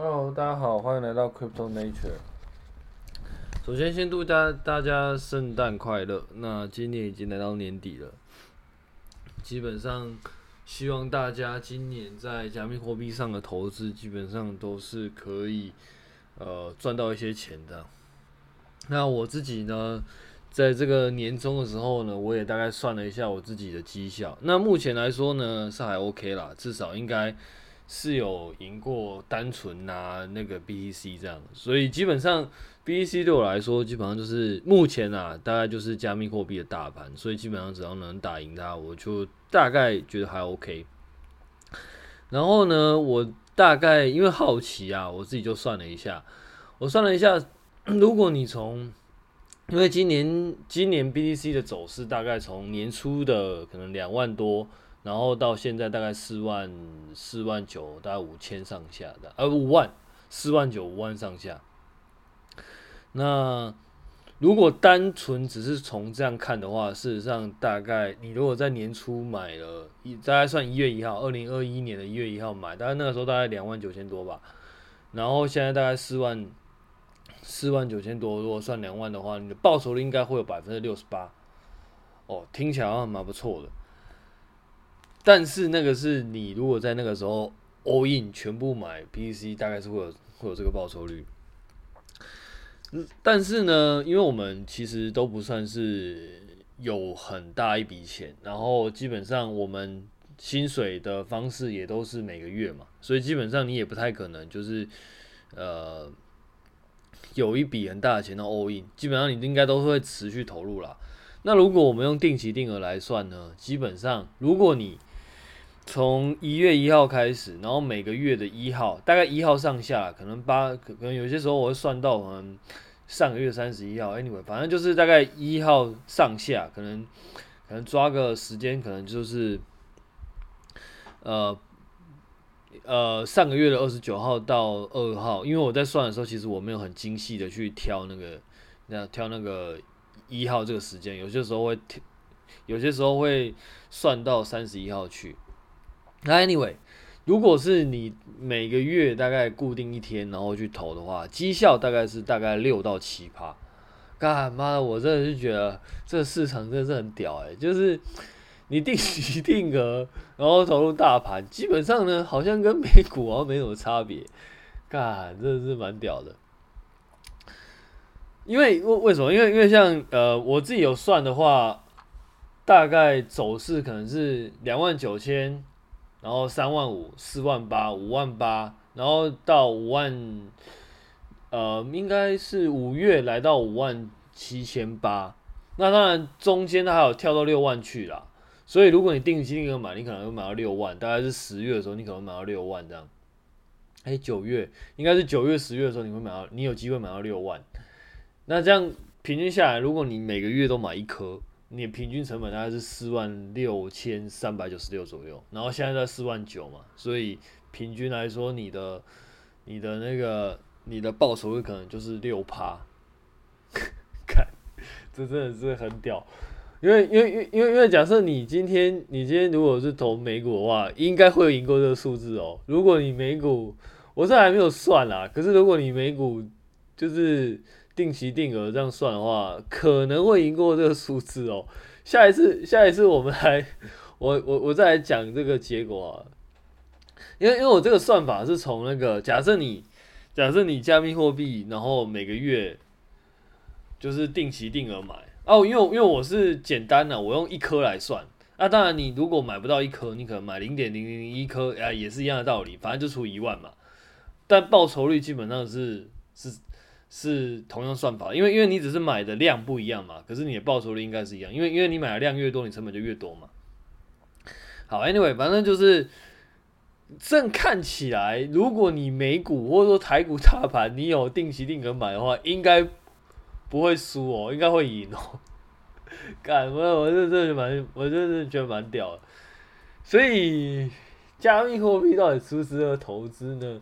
Hello，大家好，欢迎来到 Crypto Nature。首先，先祝大大家圣诞快乐。那今年已经来到年底了，基本上希望大家今年在加密货币上的投资，基本上都是可以呃赚到一些钱的。那我自己呢，在这个年终的时候呢，我也大概算了一下我自己的绩效。那目前来说呢，是还 OK 啦，至少应该。是有赢过单纯拿那个 BTC 这样，所以基本上 BTC 对我来说，基本上就是目前啊，大概就是加密货币的大盘，所以基本上只要能打赢它，我就大概觉得还 OK。然后呢，我大概因为好奇啊，我自己就算了一下，我算了一下，如果你从因为今年今年 BTC 的走势大概从年初的可能两万多。然后到现在大概四万四万九，大概五千上下的，呃五万四万九五万上下。那如果单纯只是从这样看的话，事实上大概你如果在年初买了，一大概算一月一号，二零二一年的一月一号买，大概那个时候大概两万九千多吧。然后现在大概四万四万九千多，如果算两万的话，你的报酬率应该会有百分之六十八。哦，听起来好像蛮不错的。但是那个是你如果在那个时候 all in 全部买 BTC，大概是会有会有这个报酬率。但是呢，因为我们其实都不算是有很大一笔钱，然后基本上我们薪水的方式也都是每个月嘛，所以基本上你也不太可能就是呃有一笔很大的钱的 all in，基本上你应该都会持续投入啦。那如果我们用定期定额来算呢，基本上如果你从一月一号开始，然后每个月的一号，大概一号上下，可能八，可能有些时候我会算到可能上个月三十一号，anyway，反正就是大概一号上下，可能可能抓个时间，可能就是呃呃上个月的二十九号到二号，因为我在算的时候，其实我没有很精细的去挑那个那挑那个一号这个时间，有些时候会有些时候会算到三十一号去。那 anyway，如果是你每个月大概固定一天，然后去投的话，绩效大概是大概六到七趴。干妈的，我真的是觉得这市场真的是很屌哎、就是你定期定额，然后投入大盘，基本上呢，好像跟美股好像没什么差别。干，真的是蛮屌的。因为为为什么？因为因为像呃，我自己有算的话，大概走势可能是两万九千。然后三万五、四万八、五万八，然后到五万，呃，应该是五月来到五万七千八。那当然中间它还有跳到六万去啦。所以如果你定期定额买，你可能会买到六万。大概是十月的时候，你可能买到六万这样。哎，九月应该是九月、十月的时候，你会买到，你有机会买到六万。那这样平均下来，如果你每个月都买一颗。你平均成本大概是四万六千三百九十六左右，然后现在在四万九嘛，所以平均来说，你的你的那个你的报酬率可能就是六趴，看，这真的是很屌，因为因为因为因为因为假设你今天你今天如果是投美股的话，应该会赢过这个数字哦。如果你美股，我这还没有算啦，可是如果你美股就是。定期定额这样算的话，可能会赢过这个数字哦。下一次，下一次我们来，我我我再来讲这个结果啊。因为因为我这个算法是从那个假设你假设你加密货币，然后每个月就是定期定额买哦。因为因为我是简单的，我用一颗来算。那、当然，你如果买不到一颗，你可能买零点零零零一颗，啊，也是一样的道理，反正就出一万嘛。但报酬率基本上是是。是同样算法，因为因为你只是买的量不一样嘛，可是你的报酬率应该是一样，因为因为你买的量越多，你成本就越多嘛。好，Anyway，反正就是正看起来，如果你美股或者说台股大盘，你有定期定额买的话，应该不会输哦，应该会赢哦。干，我我这这蛮，我这是觉得蛮屌的。所以加密货币到底适不适合投资呢？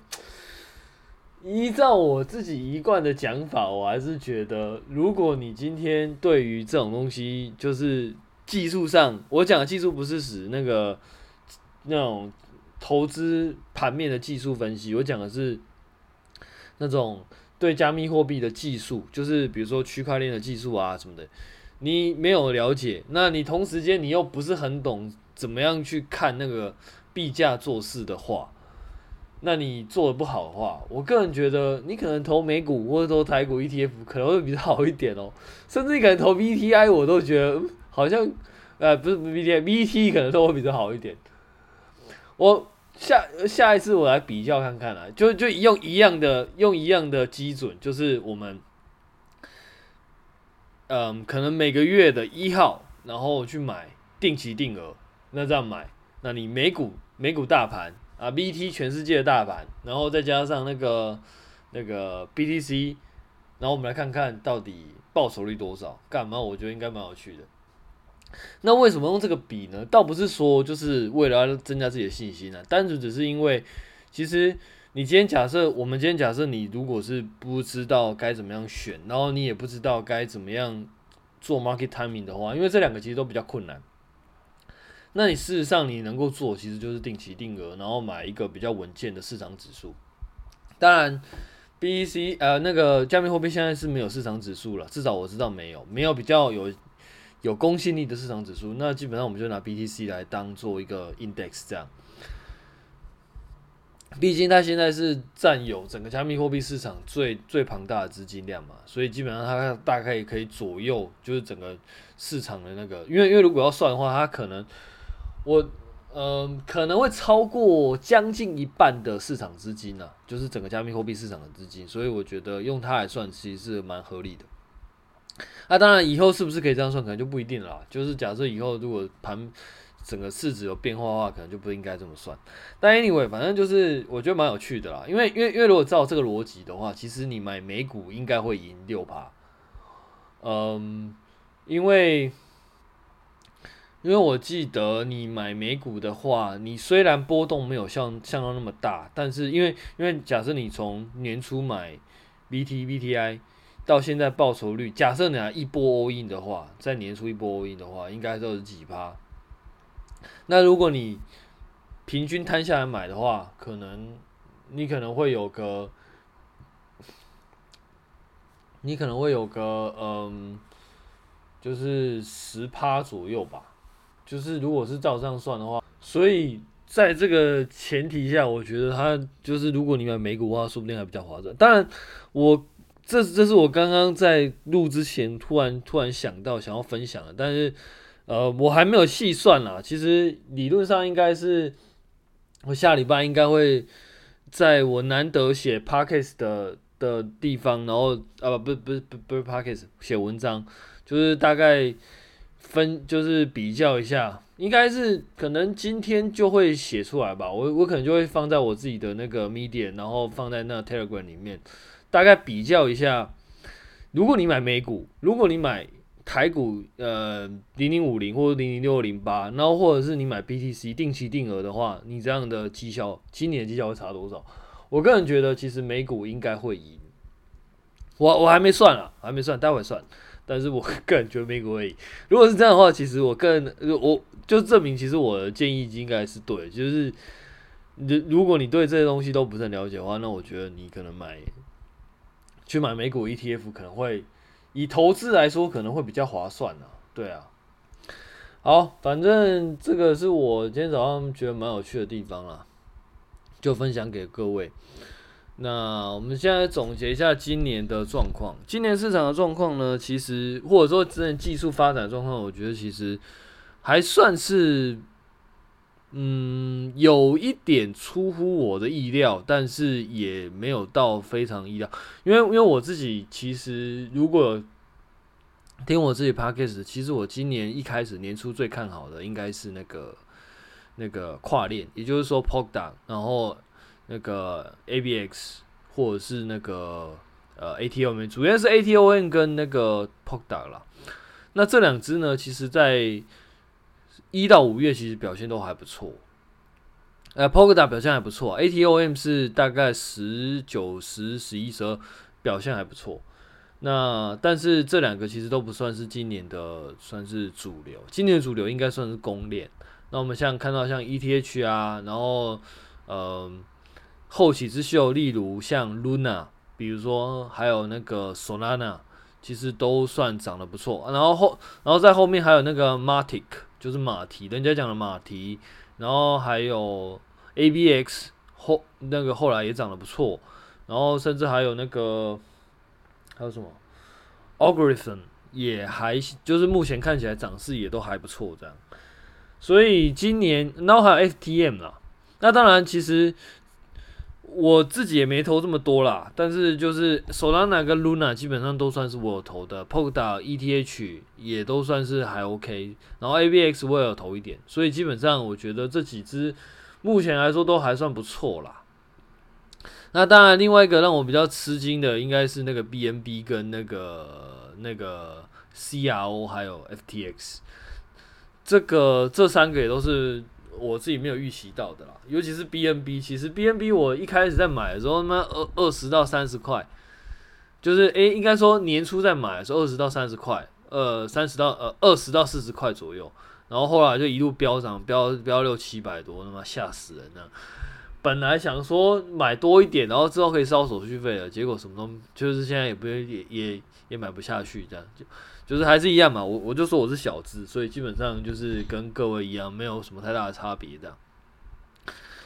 依照我自己一贯的讲法，我还是觉得，如果你今天对于这种东西，就是技术上，我讲的技术不是指那个那种投资盘面的技术分析，我讲的是那种对加密货币的技术，就是比如说区块链的技术啊什么的，你没有了解，那你同时间你又不是很懂怎么样去看那个币价做事的话，那你做的不好的话，我个人觉得你可能投美股或者投台股 ETF 可能会比较好一点哦，甚至你可能投 VTI 我都觉得好像，呃，不是 VTI，VT 可能都会比较好一点。我下下一次我来比较看看啦，就就用一样的用一样的基准，就是我们，嗯，可能每个月的一号，然后去买定期定额，那这样买，那你美股美股大盘啊，VT 全世界的大盘，然后再加上那个那个 BTC，然后我们来看看到底报酬率多少，干嘛？我觉得应该蛮有趣的。那为什么用这个比呢？倒不是说就是为了要增加自己的信心啊，单纯只是因为，其实你今天假设，我们今天假设你如果是不知道该怎么样选，然后你也不知道该怎么样做 market timing 的话，因为这两个其实都比较困难。那你事实上你能够做，其实就是定期定额，然后买一个比较稳健的市场指数。当然，BTC 呃那个加密货币现在是没有市场指数了，至少我知道没有，没有比较有。有公信力的市场指数，那基本上我们就拿 BTC 来当做一个 index 这样。毕竟它现在是占有整个加密货币市场最最庞大的资金量嘛，所以基本上它大概也可以左右就是整个市场的那个。因为因为如果要算的话，它可能我嗯、可能会超过将近一半的市场资金呢、就是整个加密货币市场的资金，所以我觉得用它来算其实是蛮合理的。那、当然，以后是不是可以这样算，可能就不一定了啦。就是假设以后如果盘整个市值有变化的话，可能就不应该这么算。但 anyway，反正就是我觉得蛮有趣的啦。因为因为因为如果照这个逻辑的话，其实你买美股应该会赢六趴。嗯，因为因为我记得你买美股的话，你虽然波动没有像像那么大，但是因为因为假设你从年初买 BT BTI。到现在报酬率，假设你要一波 all in 的话，在年初一波 all in 的话，应该都是几趴。那如果你平均摊下来买的话，可能你可能会有个，你可能会有个嗯，就是十趴左右吧。就是如果是照这样算的话，所以在这个前提下，我觉得它就是如果你买美股的话，说不定还比较划算。当然，我。这这是我刚刚在录之前突然突然想到想要分享的，但是呃我还没有细算啦。其实理论上应该是我下礼拜应该会在我难得写 podcast 的的地方，然后啊不不不不是 podcast 写文章，就是大概分就是比较一下，应该是可能今天就会写出来吧。我我可能就会放在我自己的那个 Medium，然后放在那 Telegram 里面。大概比较一下，如果你买美股，如果你买台股，呃，零零五零或者零零六零八，然后或者是你买 BTC 定期定额的话，你这样的绩效，今年绩效会差多少？我个人觉得，其实美股应该会赢。我我还没算啊，还没算，待会算。但是我 个人觉得美股会赢。如果是这样的话，其实我个人，我就证明，其实我的建议应该是对。就是，如如果你对这些东西都不是很了解的话，那我觉得你可能买。去买美股 ETF 可能会以投资来说可能会比较划算呢，对啊。好，反正这个是我今天早上觉得蛮有趣的地方啦，就分享给各位。那我们现在总结一下今年的状况，今年市场的状况呢，其实或者说之前技术发展状况，我觉得其实还算是。嗯，有一点出乎我的意料，但是也没有到非常意料，因为因为我自己其实如果听我自己 podcast，其实我今年一开始年初最看好的应该是那个那个跨链，也就是说 p o k d o w n 然后那个 ABX 或者是那个呃 ATOM，主要是 ATOM 跟那个 Polkadot 啦。那这两只呢，其实在一到五月其实表现都还不错，呃，Polkadot 表现还不错，ATOM 是大概十九、十、十一、十二表现还不错。那但是这两个其实都不算是今年的算是主流，今年的主流应该算是公链。那我们像看到像 ETH 啊，然后呃后起之秀，例如像 Luna，比如说还有那个 Solana，其实都算长得不错。然后后，然后在后面还有那个 Matic，就是马蹄，人家讲的马蹄。然后还有 ABX，后那个后来也长得不错。然后甚至还有那个还有什么 Algorithm 也还就是目前看起来涨势也都还不错这样。所以今年，然后还有 FTM 啦。那当然，其实我自己也没投这么多啦。但是就是 Solana 跟 Luna 基本上都算是我投的，Polkadot、ETH 也都算是还 OK。然后 AVX 我也有投一点，所以基本上我觉得这几只目前来说都还算不错啦。那当然，另外一个让我比较吃惊的应该是那个 BNB 跟那个那个 CRO 还有 FTX。这个这三个也都是我自己没有预期到的啦，尤其是 BNB，其实 BNB 我一开始在买的时候，他妈二二十到三十块，就是诶，应该说年初在买的时候二十到三十块，呃，三十到呃二十到四十块左右，然后后来就一路飙涨，飙飙六七百多，他妈吓死人了。本来想说买多一点，然后之后可以烧手续费了，结果什么都就是现在也不也也也买不下去，这样就。就是还是一样嘛，我我就说我是小资，所以基本上就是跟各位一样，没有什么太大的差别的。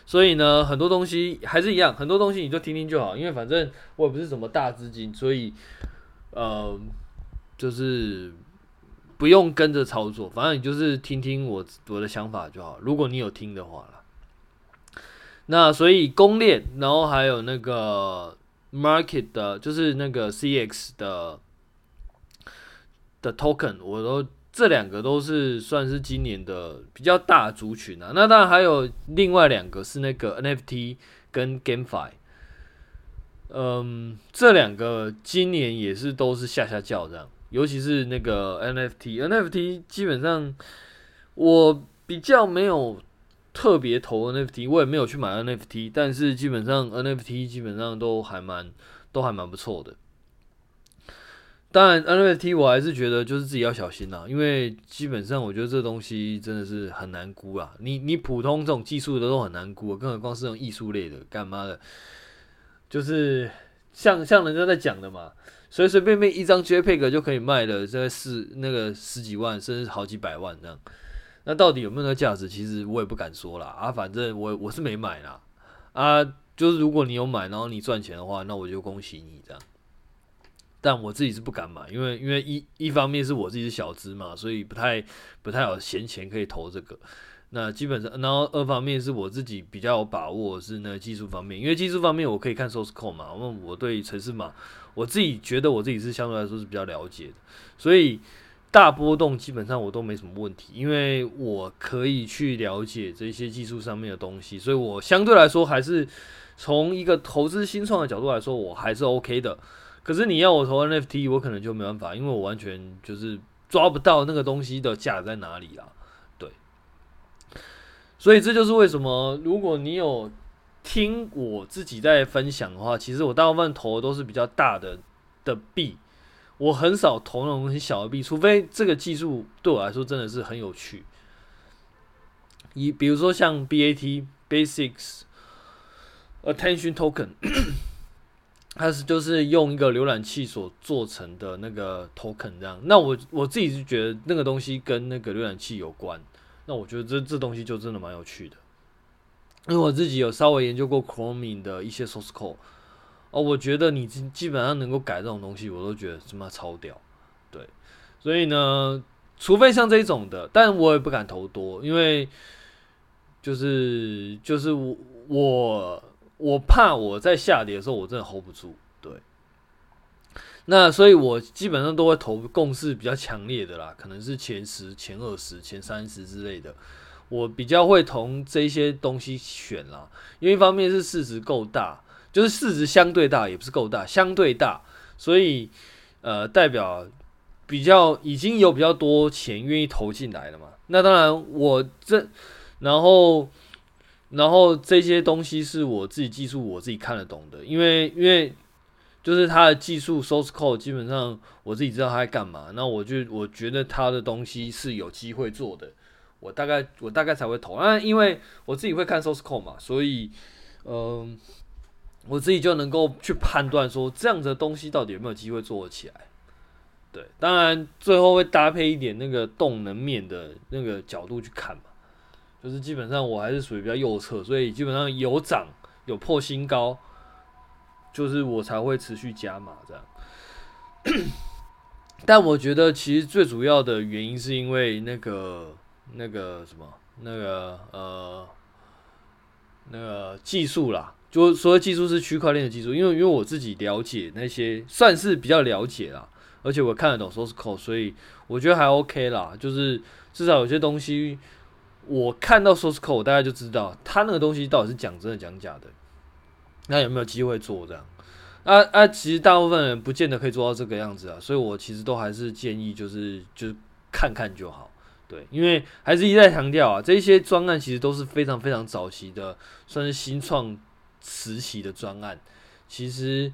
所以呢，很多东西还是一样，很多东西你就听听就好，因为反正我也不是什么大资金，所以呃，就是不用跟着操作，反正你就是听听我我的想法就好。如果你有听的话啦，那所以公链，然后还有那个 market 的，就是那个 CX 的。的 token，我都这两个都是算是今年的比较大族群啊。那当然还有另外两个是那个 NFT 跟 GameFi，嗯，这两个今年也是都是吓吓叫这样。尤其是那个 NFT，NFT 基本上我比较没有特别投 NFT，我也没有去买 NFT，但是基本上 NFT 基本上都还蛮都还蛮不错的。当然，NFT 我还是觉得就是自己要小心啦，因为基本上我觉得这东西真的是很难估啊。你你普通这种技术的都很难估，更何况是这种艺术类的，干嘛的？就是像像人家在讲的嘛，随随便便一张 JPEG 就可以卖的这四那个十几万，甚至好几百万这样。那到底有没有那价值？其实我也不敢说啦。啊。反正我我是没买啦。啊，就是如果你有买，然后你赚钱的话，那我就恭喜你这样。但我自己是不敢买，因为因为一一方面是我自己是小资嘛，所以不太不太有闲钱可以投这个。那基本上，然后二方面是我自己比较有把握是那技术方面，因为技术方面我可以看 source code 嘛，因为我对程式码我自己觉得我自己是相对来说是比较了解的，所以大波动基本上我都没什么问题，因为我可以去了解这些技术上面的东西，所以我相对来说还是从一个投资新创的角度来说，我还是 OK 的。可是你要我投 NFT，我可能就没办法，因为我完全就是抓不到那个东西的价在哪里啦。对，所以这就是为什么，如果你有听我自己在分享的话，其实我大部分投的都是比较大的的币，我很少投那种很小的币，除非这个技术对我来说真的是很有趣。以比如说像 BAT Basics Attention Token。它是就是用一个浏览器所做成的那个 token 这样，那我我自己是觉得那个东西跟那个浏览器有关，那我觉得这这东西就真的蛮有趣的，因为我自己有稍微研究过 Chrome 的一些 source code，哦，我觉得你基本上能够改这种东西，我都觉得他妈超屌，对，所以呢，除非像这种的，但我也不敢投多，因为就是就是我我。我怕我在下跌的时候，我真的 hold 不住。对，那所以，我基本上都会投共识比较强烈的啦，可能是前十、前二十、前三十之类的。我比较会从这些东西选啦，因为一方面是市值够大，就是市值相对大，也不是够大，相对大，所以呃，代表比较已经有比较多钱愿意投进来了嘛。那当然，我这然后。然后这些东西是我自己技术，我自己看得懂的，因为因为就是它的技术 source code 基本上我自己知道它在干嘛，那我就我觉得它的东西是有机会做的，我大概我大概才会投。那因为我自己会看 source code 嘛，所以嗯、我自己就能够去判断说，这样子的东西到底有没有机会做起来。对，当然最后会搭配一点那个动能面的那个角度去看嘛，就是基本上我还是属于比较右侧，所以基本上有涨有破新高，就是我才会持续加码这样。但我觉得其实最主要的原因是因为那个那个什么那个呃那个技术啦，就所谓技术是区块链的技术，因为因为我自己了解那些算是比较了解啦。而且我看得懂 source code，所以我觉得还 OK 啦。就是至少有些东西，我看到 source code，大概就知道他那个东西到底是讲真的讲假的。那有没有机会做这样？啊啊，其实大部分人不见得可以做到这个样子啊。所以我其实都还是建议，就是就是看看就好。对，因为还是一再强调啊，这些专案其实都是非常非常早期的，算是新创时期的专案。其实。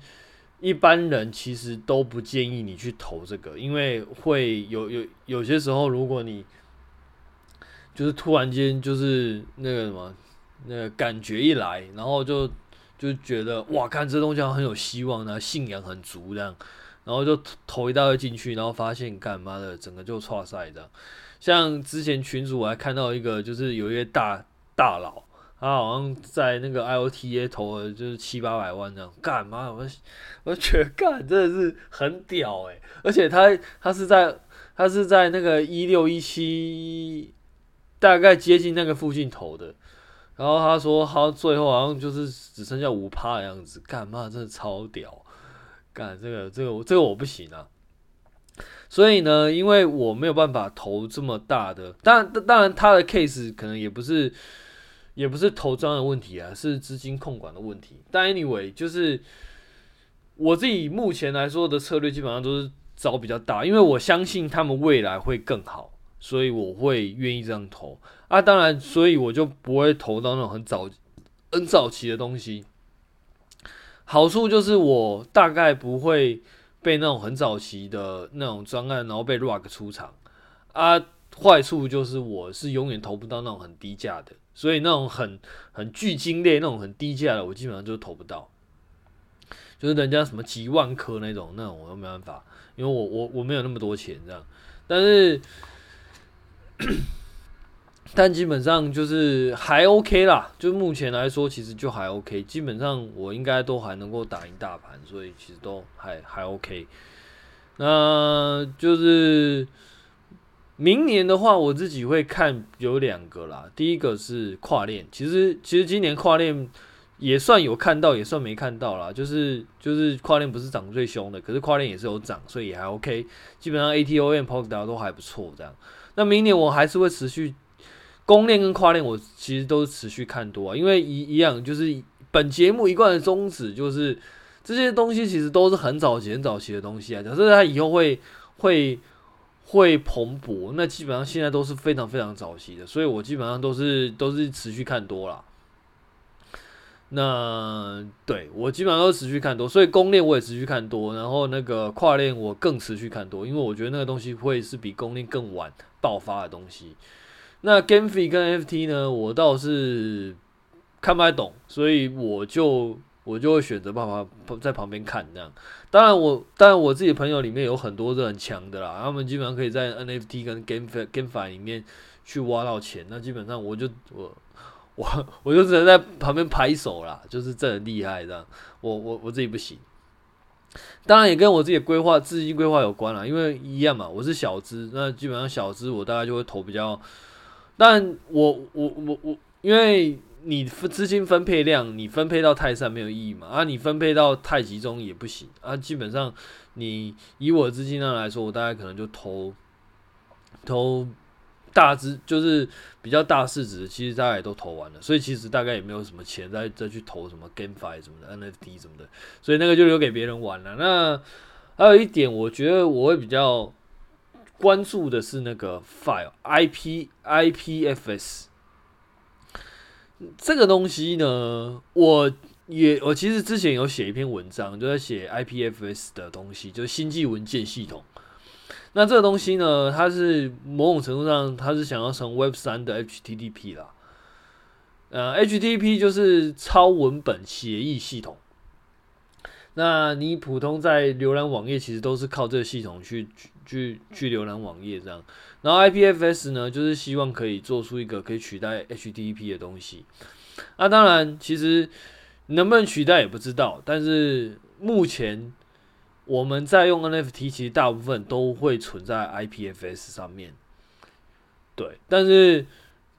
一般人其实都不建议你去投这个，因为会有有有些时候，如果你就是突然间就是那个什么那个感觉一来，然后就就觉得哇，看这东西很有希望，然后信仰很足这样，然后就投一大堆进去，然后发现干嘛的，整个就挫赛这样。像之前群主我还看到一个，就是有一些大大佬。他好像在那个 IOTA 投了就是七八百万这样，干嘛？我我觉得干真的是很屌诶、而且他他是在他是在那个一六一七大概接近那个附近投的，然后他说他最后好像就是只剩下五趴的样子，干嘛？真的超屌，干这个这个这个我不行啊。所以呢，因为我没有办法投这么大的，当然当然他的 case 可能也不是。也不是投资的问题啊，是资金控管的问题。但 anyway，就是我自己目前来说的策略，基本上都是找比较大，因为我相信他们未来会更好，所以我会愿意这样投啊。当然，所以我就不会投到那种很早、很早期的东西。好处就是我大概不会被那种很早期的那种专案，然后被 rug 出场啊。坏处就是我是永远投不到那种很低价的。所以那种很很巨鲸类那种很低价的，我基本上就投不到。就是人家什么几万颗那种，那种我都没办法，因为我我我没有那么多钱这样。但是，但基本上就是还 OK 啦。就目前来说，其实就还 OK。基本上我应该都还能够打赢大盘，所以其实都还还 OK。那就是。明年的话，我自己会看有两个啦。第一个是跨链，其实其实今年跨链也算有看到，也算没看到啦。就是就是跨链不是涨最凶的，可是跨链也是有涨，所以也还 OK。基本上 ATOM、POSDA 都还不错这样。那明年我还是会持续公链跟跨链，我其实都是持续看多啊，因为一一样就是本节目一贯的宗旨就是这些东西其实都是很早期很早期的东西啊。假设它以后会会。会蓬勃，那基本上现在都是非常非常早期的，所以我基本上都是都是持续看多啦。那对我基本上都是持续看多，所以公链我也持续看多，然后那个跨链我更持续看多，因为我觉得那个东西会是比公链更晚爆发的东西。那 GameFi 跟 FT 呢，我倒是看不太懂，所以我就。我就会选择办法在旁边看这样，当然我当然我自己朋友里面有很多是很强的啦，他们基本上可以在 NFT 跟 GameFi GameFi 里面去挖到钱，那基本上我就我我 我就只能在旁边拍手啦，就是这很厉害这样，我我我自己不行，当然也跟我自己规划资金规划有关啦，因为一样嘛，我是小资，那基本上小资我大概就会投比较，但我我我我因为。你资金分配量，你分配到太散没有意义嘛？啊，你分配到太集中也不行啊。基本上，你以我资金量来说，我大概可能就投投大资，就是比较大市值，其实大概也都投完了。所以其实大概也没有什么钱再再去投什么 GameFi 什么的 NFT 什么的，所以那个就留给别人玩了。那还有一点，我觉得我会比较关注的是那个 File IP IPFS。这个东西呢，我也我其实之前有写一篇文章，就在写 IPFS 的东西，就是星际文件系统。那这个东西呢，它是某种程度上，它是想要成 Web 三的 HTTP 啦。呃，HTTP 就是超文本协议系统，那你普通在浏览网页，其实都是靠这个系统去去去浏览网页这样。然后 IPFS 呢，就是希望可以做出一个可以取代 HTTP 的东西。那当然，其实能不能取代也不知道。但是目前我们在用 NFT，其实大部分都会存在 IPFS 上面。对，但是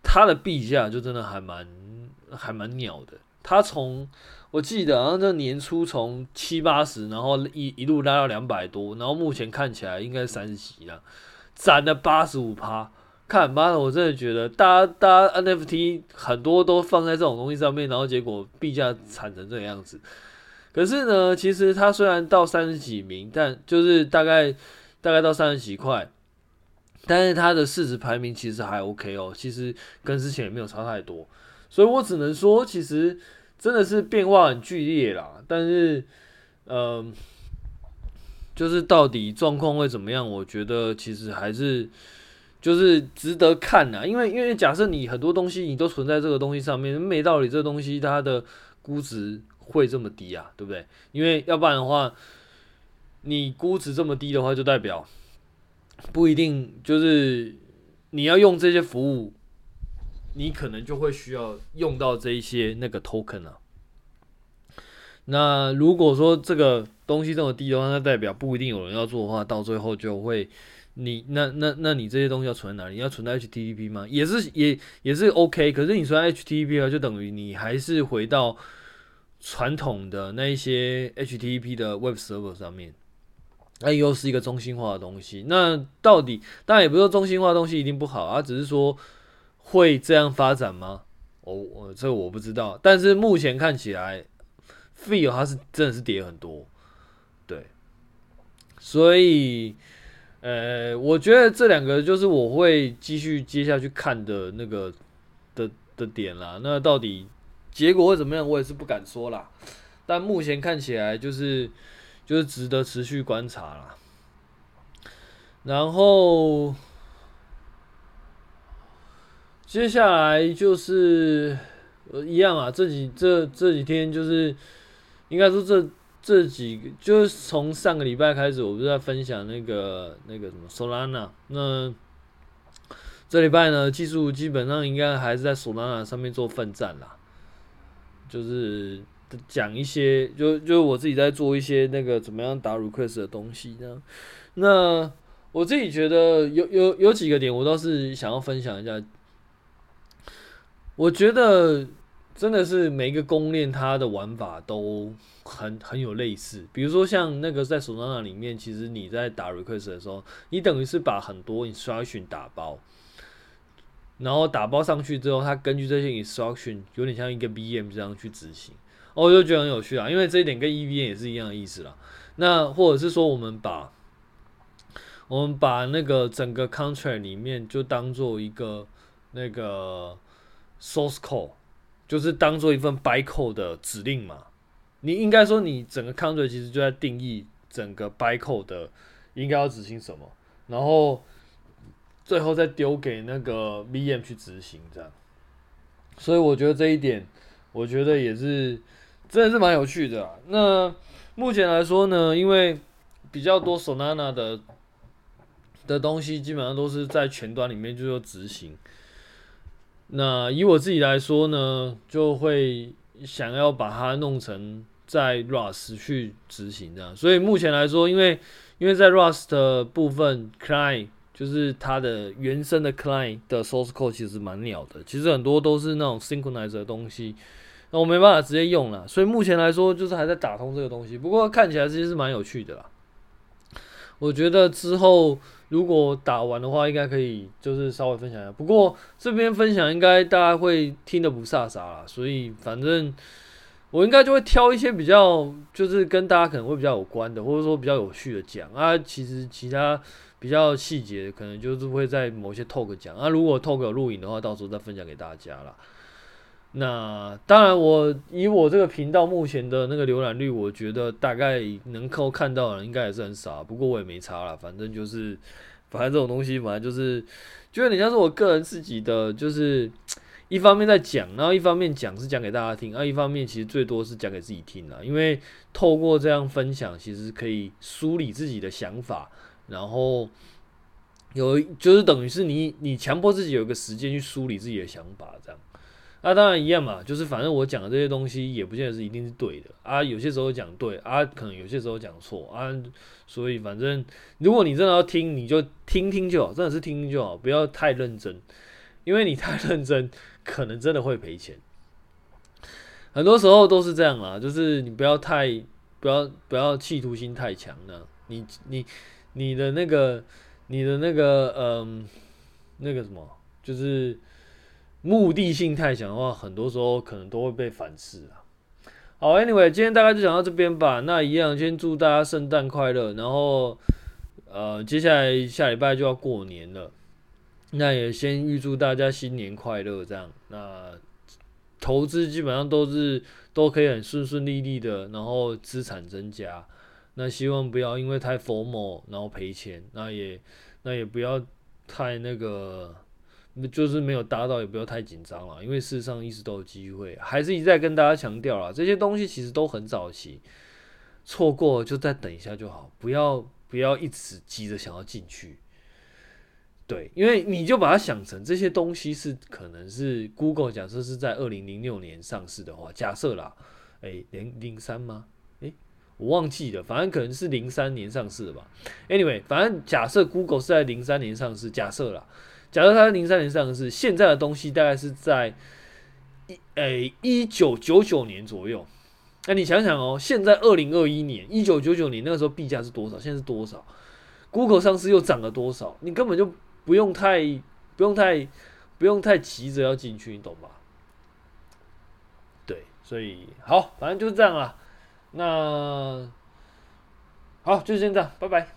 它的币价就真的还蛮还蛮鸟的。它从我记得好像这年初从七八十，然后一一路拉到两百多，然后目前看起来应该三十几了，涨了八十五趴。看妈的，我真的觉得大家大家 NFT 很多都放在这种东西上面，然后结果币价惨成这个样子。可是呢，其实它虽然到三十几名，但就是大概大概到三十几块，但是它的市值排名其实还 OK 哦，其实跟之前也没有差太多。所以我只能说，其实。真的是变化很剧烈啦，但是，嗯、呃，就是到底状况会怎么样？我觉得其实还是就是值得看呐，因为因为假设你很多东西你都存在这个东西上面，没道理这东西它的估值会这么低啊，对不对？因为要不然的话，你估值这么低的话，就代表不一定就是你要用这些服务。你可能就会需要用到这一些那个 token 啊。那如果说这个东西这么低的话，那代表不一定有人要做的话，到最后就会你那那那你这些东西要存在哪里？你要存在 HTTP 吗？也是也也是 OK。可是你存在 HTTP 啊，就等于你还是回到传统的那一些 HTTP 的 Web Server 上面，那又是一个中心化的东西。那到底当然也不是说中心化的东西一定不好啊，只是说。会这样发展吗？我、我这个我不知道，但是目前看起来，feel 它是真的是跌很多，对，所以，呃，我觉得这两个就是我会继续接下去看的那个的的点啦。那到底结果会怎么样，我也是不敢说啦。但目前看起来就是就是值得持续观察啦。然后。接下来就是呃一样啊，这几这这几天就是应该说这这几就是从上个礼拜开始，我不是在分享那个那个什么 Solana，那这礼拜呢，技术基本上应该还是在 Solana 上面做奋战啦，就是讲一些就就我自己在做一些那个怎么样打 request 的东西呢，那我自己觉得有有有几个点，我倒是想要分享一下。我觉得真的是每一个公链它的玩法都很很有类似，比如说像那个在手札场里面，其实你在打 request 的时候，你等于是把很多 instruction 打包，然后打包上去之后，它根据这些 instruction 有点像一个 VM 这样去执行，哦我就觉得很有趣啊，因为这一点跟 EVM 也是一样的意思啦。那或者是说，我们把我们把那个整个 contract 里面就当做一个那个。Source code 就是当做一份 bytecode 的指令嘛，你应该说你整个 contract 其实就在定义整个 bytecode 的应该要执行什么，然后最后再丢给那个 VM 去执行这样。所以我觉得这一点，我觉得也是真的是蛮有趣的。那目前来说呢，因为比较多 Solana 的的东西基本上都是在前端里面就做执行。那以我自己来说呢，就会想要把它弄成在 Rust 去执行这样。所以目前来说，因为因为在 Rust 的部分 Client 就是它的原生的 Client 的 Source Code 其实蛮鸟的，其实很多都是那种 Synchronize 的东西，那我没办法直接用了。所以目前来说，就是还在打通这个东西。不过看起来其实是蛮有趣的啦。我觉得之后。如果打完的话，应该可以就是稍微分享一下。不过这边分享应该大家会听得不飒飒啦，所以反正我应该就会挑一些比较就是跟大家可能会比较有关的，或者说比较有趣的讲啊。其实其他比较细节可能就是会在某些 talk 讲啊。如果 talk 有录影的话，到时候再分享给大家啦。那当然，我以我这个频道目前的那个浏览率，我觉得大概能够看到的人应该也是很少。不过我也没差了，反正就是，反正这种东西，反正就是，就有点像是我个人自己的，就是一方面在讲，然后一方面讲是讲给大家听，啊，一方面其实最多是讲给自己听啦。因为透过这样分享，其实可以梳理自己的想法，然后有就是等于是你你强迫自己有一个时间去梳理自己的想法，这样。那、啊、当然一样嘛，就是反正我讲的这些东西也不见得是一定是对的啊，有些时候讲对啊，可能有些时候讲错啊，所以反正如果你真的要听，你就听听就好，真的是听听就好，不要太认真，因为你太认真，可能真的会赔钱。很多时候都是这样啦，就是你不要太不要不要企图心太强了，你你你的那个你的那个嗯那个什么就是。目的性太强的话，很多时候可能都会被反噬啊。好，Anyway，今天大概就讲到这边吧。那一样，先祝大家圣诞快乐。然后，呃，接下来下礼拜就要过年了，那也先预祝大家新年快乐。这样，那投资基本上都是都可以很顺顺利利的，然后资产增加。那希望不要因为太 formal 然后赔钱。那也那也不要太那个。就是没有达到，也不要太紧张了，因为事实上一直都有机会，还是一再跟大家强调啊，这些东西其实都很早期，错过就再等一下就好，不要不要一直急着想要进去。对，因为你就把它想成这些东西是可能是 Google 假设是在二零零六年上市的话，假设啦，诶，零零三吗？诶，我忘记了，反正可能是零三年上市的吧。Anyway，反正假设 Google 是在零三年上市，假设啦。假设它是零三年上市，现在的东西大概是在一哎一九九九年左右。那你想想哦，现在二零二一年，一九九九年那个时候币价是多少？现在是多少？Google 上市又涨了多少？你根本就不用太不用太不用太急着要进去，你懂吧？对，所以好，反正就是这样啊。那好，就先这样，拜拜。